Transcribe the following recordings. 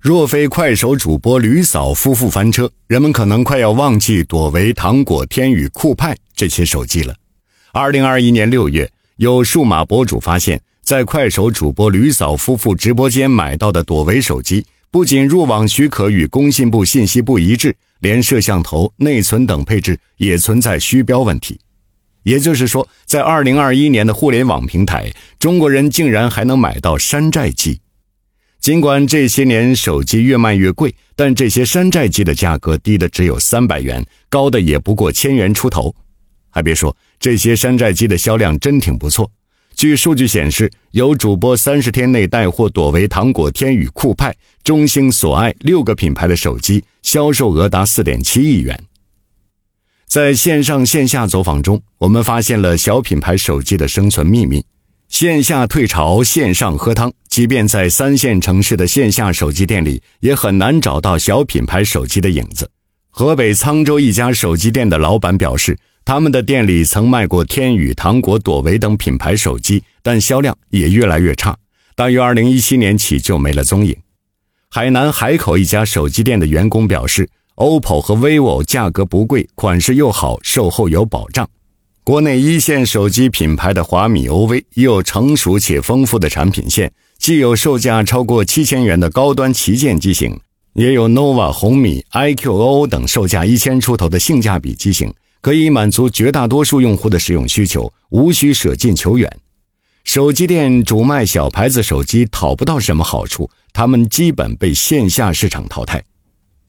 若非快手主播吕嫂夫妇翻车，人们可能快要忘记朵唯、糖果、天宇、酷派这些手机了。二零二一年六月，有数码博主发现，在快手主播吕嫂夫妇直播间买到的朵唯手机，不仅入网许可与工信部信息不一致，连摄像头、内存等配置也存在虚标问题。也就是说，在二零二一年的互联网平台，中国人竟然还能买到山寨机。尽管这些年手机越卖越贵，但这些山寨机的价格低的只有三百元，高的也不过千元出头。还别说，这些山寨机的销量真挺不错。据数据显示，有主播三十天内带货朵唯、糖果、天宇、酷派、中兴、索爱六个品牌的手机，销售额达四点七亿元。在线上线下走访中，我们发现了小品牌手机的生存秘密。线下退潮，线上喝汤。即便在三线城市的线下手机店里，也很难找到小品牌手机的影子。河北沧州一家手机店的老板表示，他们的店里曾卖过天宇、糖果、朵唯等品牌手机，但销量也越来越差，大约2017年起就没了踪影。海南海口一家手机店的员工表示，OPPO 和 vivo 价格不贵，款式又好，售后有保障。国内一线手机品牌的华米 OV 已有成熟且丰富的产品线，既有售价超过七千元的高端旗舰机型，也有 nova、红米、iQOO 等售价一千出头的性价比机型，可以满足绝大多数用户的使用需求，无需舍近求远。手机店主卖小牌子手机讨不到什么好处，他们基本被线下市场淘汰。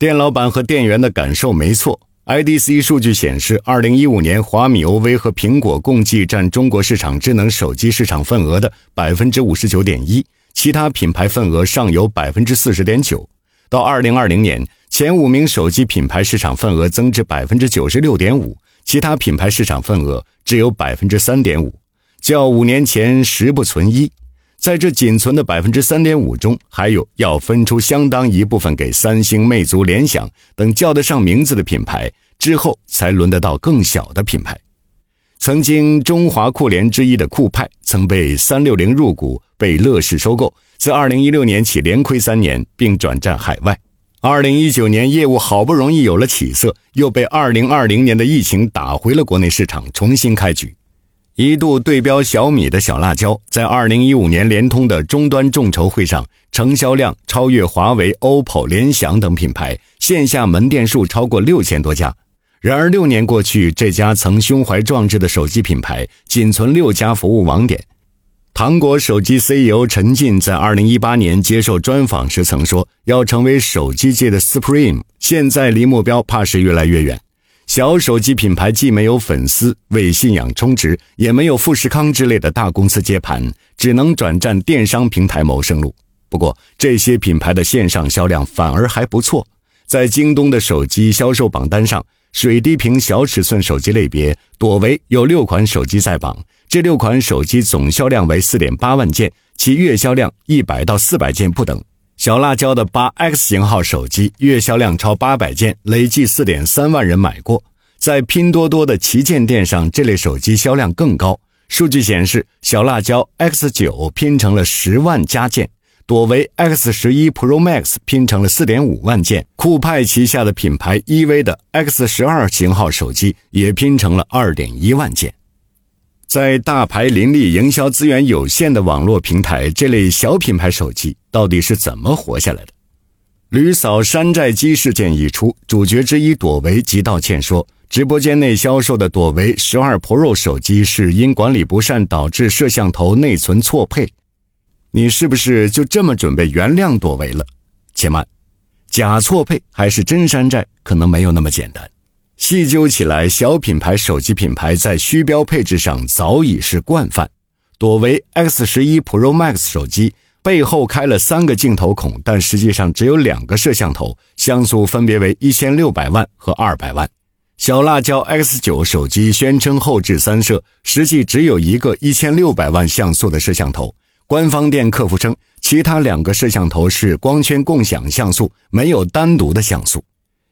店老板和店员的感受没错。IDC 数据显示，二零一五年华米 OV 和苹果共计占中国市场智能手机市场份额的百分之五十九点一，其他品牌份额尚有百分之四十点九。到二零二零年，前五名手机品牌市场份额增至百分之九十六点五，其他品牌市场份额只有百分之三点五，较五年前十不存一。在这仅存的百分之三点五中，还有要分出相当一部分给三星、魅族、联想等叫得上名字的品牌，之后才轮得到更小的品牌。曾经中华酷联之一的酷派，曾被三六零入股，被乐视收购，自二零一六年起连亏三年，并转战海外。二零一九年业务好不容易有了起色，又被二零二零年的疫情打回了国内市场，重新开局。一度对标小米的小辣椒，在二零一五年联通的终端众筹会上，成交量超越华为、OPPO、联想等品牌，线下门店数超过六千多家。然而六年过去，这家曾胸怀壮志的手机品牌，仅存六家服务网点。糖果手机 CEO 陈进在二零一八年接受专访时曾说：“要成为手机界的 Supreme，现在离目标怕是越来越远。”小手机品牌既没有粉丝为信仰充值，也没有富士康之类的大公司接盘，只能转战电商平台谋生路。不过，这些品牌的线上销量反而还不错。在京东的手机销售榜单上，水滴屏小尺寸手机类别，朵唯有六款手机在榜，这六款手机总销量为四点八万件，其月销量一百到四百件不等。小辣椒的八 X 型号手机月销量超八百件，累计四点三万人买过。在拼多多的旗舰店上，这类手机销量更高。数据显示，小辣椒 X 九拼成了十万加件，朵唯 X 十一 Pro Max 拼成了四点五万件，酷派旗下的品牌 EV 的 X 十二型号手机也拼成了二点一万件。在大牌林立、营销资源有限的网络平台，这类小品牌手机到底是怎么活下来的？吕嫂山寨机事件一出，主角之一朵唯即道歉说，直播间内销售的朵唯十二 Pro 手机是因管理不善导致摄像头内存错配。你是不是就这么准备原谅朵唯了？且慢，假错配还是真山寨，可能没有那么简单。细究起来，小品牌手机品牌在虚标配置上早已是惯犯。朵唯 X 十一 Pro Max 手机背后开了三个镜头孔，但实际上只有两个摄像头，像素分别为一千六百万和二百万。小辣椒 X 九手机宣称后置三摄，实际只有一个一千六百万像素的摄像头。官方店客服称，其他两个摄像头是光圈共享像素，没有单独的像素。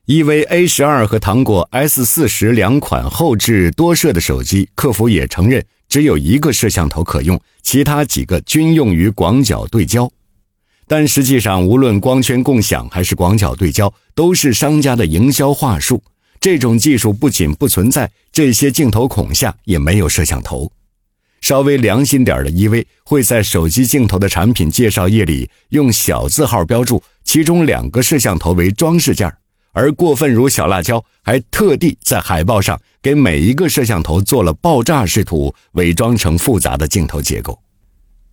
EV A 十二和糖果 S 四十两款后置多摄的手机，客服也承认只有一个摄像头可用，其他几个均用于广角对焦。但实际上，无论光圈共享还是广角对焦，都是商家的营销话术。这种技术不仅不存在，这些镜头孔下也没有摄像头。稍微良心点的 EV 会在手机镜头的产品介绍页里用小字号标注，其中两个摄像头为装饰件而过分如小辣椒还特地在海报上给每一个摄像头做了爆炸视图，伪装成复杂的镜头结构。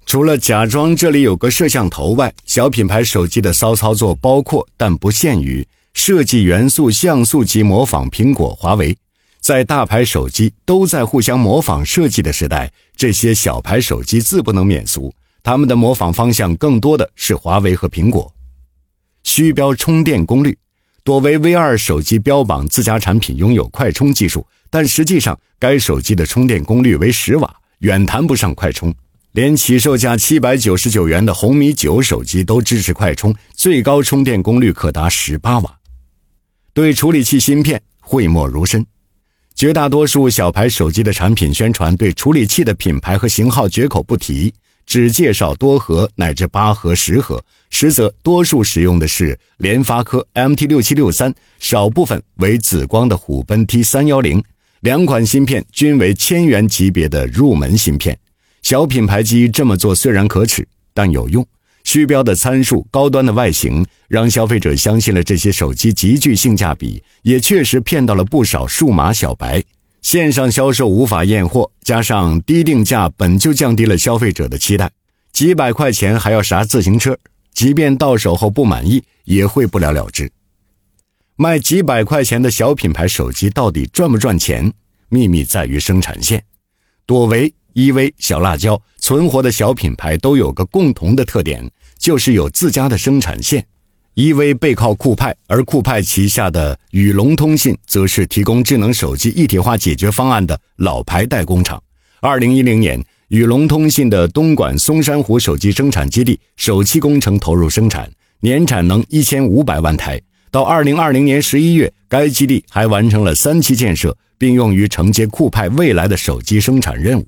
除了假装这里有个摄像头外，小品牌手机的骚操作包括但不限于设计元素像素级模仿苹果、华为。在大牌手机都在互相模仿设计的时代，这些小牌手机自不能免俗。他们的模仿方向更多的是华为和苹果。虚标充电功率，朵唯 V2 手机标榜自家产品拥有快充技术，但实际上该手机的充电功率为十瓦，远谈不上快充。连起售价七百九十九元的红米九手机都支持快充，最高充电功率可达十八瓦。对处理器芯片讳莫如深，绝大多数小牌手机的产品宣传对处理器的品牌和型号绝口不提，只介绍多核乃至八核、十核，实则多数使用的是联发科 MT 六七六三，少部分为紫光的虎贲 T 三幺零，两款芯片均为千元级别的入门芯片。小品牌机这么做虽然可耻，但有用。虚标的参数、高端的外形，让消费者相信了这些手机极具性价比，也确实骗到了不少数码小白。线上销售无法验货，加上低定价本就降低了消费者的期待，几百块钱还要啥自行车？即便到手后不满意，也会不了了之。卖几百块钱的小品牌手机到底赚不赚钱？秘密在于生产线。朵唯。EV、小辣椒存活的小品牌都有个共同的特点，就是有自家的生产线。EV 背靠酷派，而酷派旗下的宇龙通信则是提供智能手机一体化解决方案的老牌代工厂。二零一零年，宇龙通信的东莞松山湖手机生产基地首期工程投入生产，年产能一千五百万台。到二零二零年十一月，该基地还完成了三期建设，并用于承接酷派未来的手机生产任务。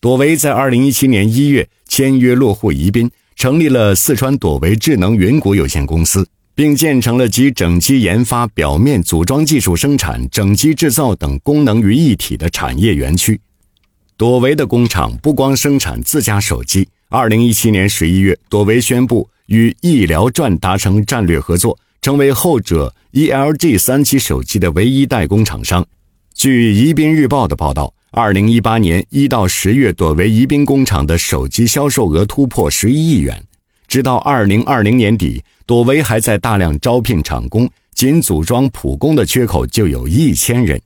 朵唯在二零一七年一月签约落户宜宾，成立了四川朵唯智能云谷有限公司，并建成了集整机研发、表面组装技术生产、整机制造等功能于一体的产业园区。朵唯的工厂不光生产自家手机，二零一七年十一月，朵唯宣布与易聊传达成战略合作，成为后者 ELG 三七手机的唯一代工厂商。据宜宾日报的报道。二零一八年一到十月，朵唯宜宾工厂的手机销售额突破十一亿元。直到二零二零年底，朵唯还在大量招聘厂工，仅组装普工的缺口就有一千人。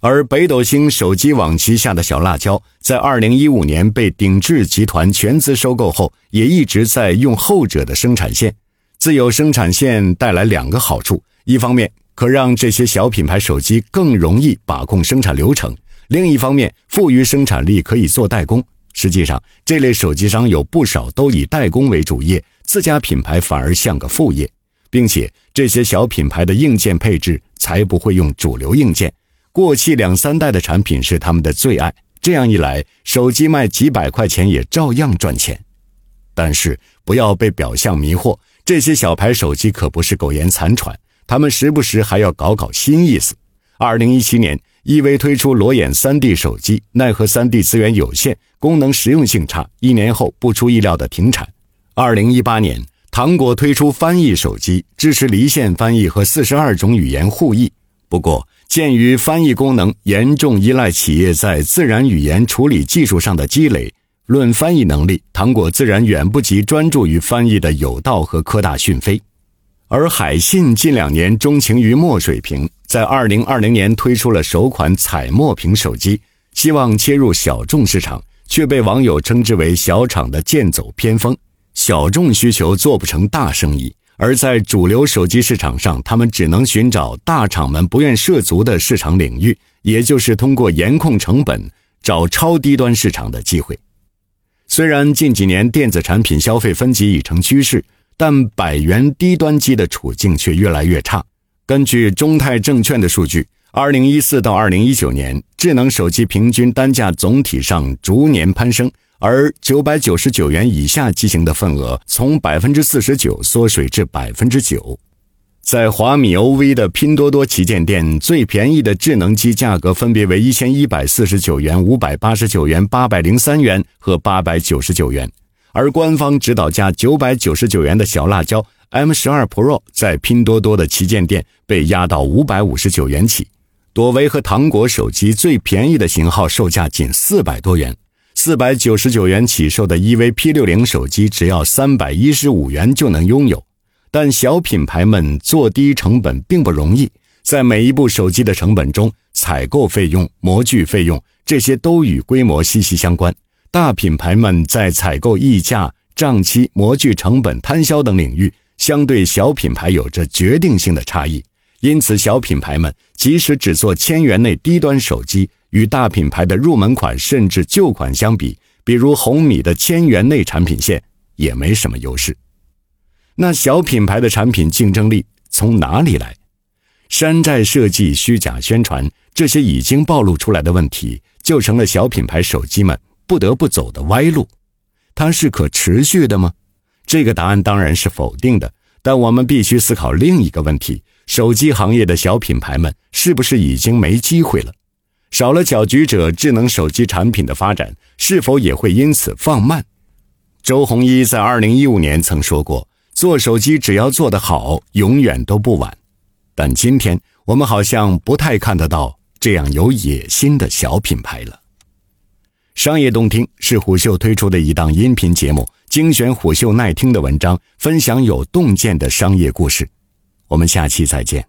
而北斗星手机网旗下的小辣椒，在二零一五年被鼎智集团全资收购后，也一直在用后者的生产线。自有生产线带来两个好处：一方面可让这些小品牌手机更容易把控生产流程。另一方面，富余生产力可以做代工。实际上，这类手机商有不少都以代工为主业，自家品牌反而像个副业。并且，这些小品牌的硬件配置才不会用主流硬件，过气两三代的产品是他们的最爱。这样一来，手机卖几百块钱也照样赚钱。但是，不要被表象迷惑，这些小牌手机可不是苟延残喘，他们时不时还要搞搞新意思。二零一七年。EV 推出裸眼 3D 手机，奈何 3D 资源有限，功能实用性差，一年后不出意料的停产。2018年，糖果推出翻译手机，支持离线翻译和四十二种语言互译。不过，鉴于翻译功能严重依赖企业在自然语言处理技术上的积累，论翻译能力，糖果自然远不及专注于翻译的有道和科大讯飞。而海信近两年钟情于墨水屏，在二零二零年推出了首款彩墨屏手机，希望切入小众市场，却被网友称之为“小厂的剑走偏锋”。小众需求做不成大生意，而在主流手机市场上，他们只能寻找大厂们不愿涉足的市场领域，也就是通过严控成本找超低端市场的机会。虽然近几年电子产品消费分级已成趋势。但百元低端机的处境却越来越差。根据中泰证券的数据，二零一四到二零一九年，智能手机平均单价总体上逐年攀升。而九百九十九元以下机型的份额从百分之四十九缩水至百分之九。在华米 OV 的拼多多旗舰店，最便宜的智能机价格分别为一千一百四十九元、五百八十九元、八百零三元和八百九十九元，而官方指导价九百九十九元的小辣椒 M 十二 Pro 在拼多多的旗舰店被压到五百五十九元起。朵唯和糖果手机最便宜的型号售价仅四百多元，四百九十九元起售的 EV P 六零手机只要三百一十五元就能拥有。但小品牌们做低成本并不容易，在每一部手机的成本中，采购费用、模具费用这些都与规模息息相关。大品牌们在采购溢价、账期、模具成本摊销等领域，相对小品牌有着决定性的差异。因此，小品牌们即使只做千元内低端手机，与大品牌的入门款甚至旧款相比，比如红米的千元内产品线也没什么优势。那小品牌的产品竞争力从哪里来？山寨设计、虚假宣传，这些已经暴露出来的问题，就成了小品牌手机们不得不走的歪路。它是可持续的吗？这个答案当然是否定的。但我们必须思考另一个问题。手机行业的小品牌们是不是已经没机会了？少了搅局者，智能手机产品的发展是否也会因此放慢？周鸿祎在二零一五年曾说过：“做手机只要做得好，永远都不晚。”但今天我们好像不太看得到这样有野心的小品牌了。商业洞听是虎嗅推出的一档音频节目，精选虎嗅耐听的文章，分享有洞见的商业故事。我们下期再见。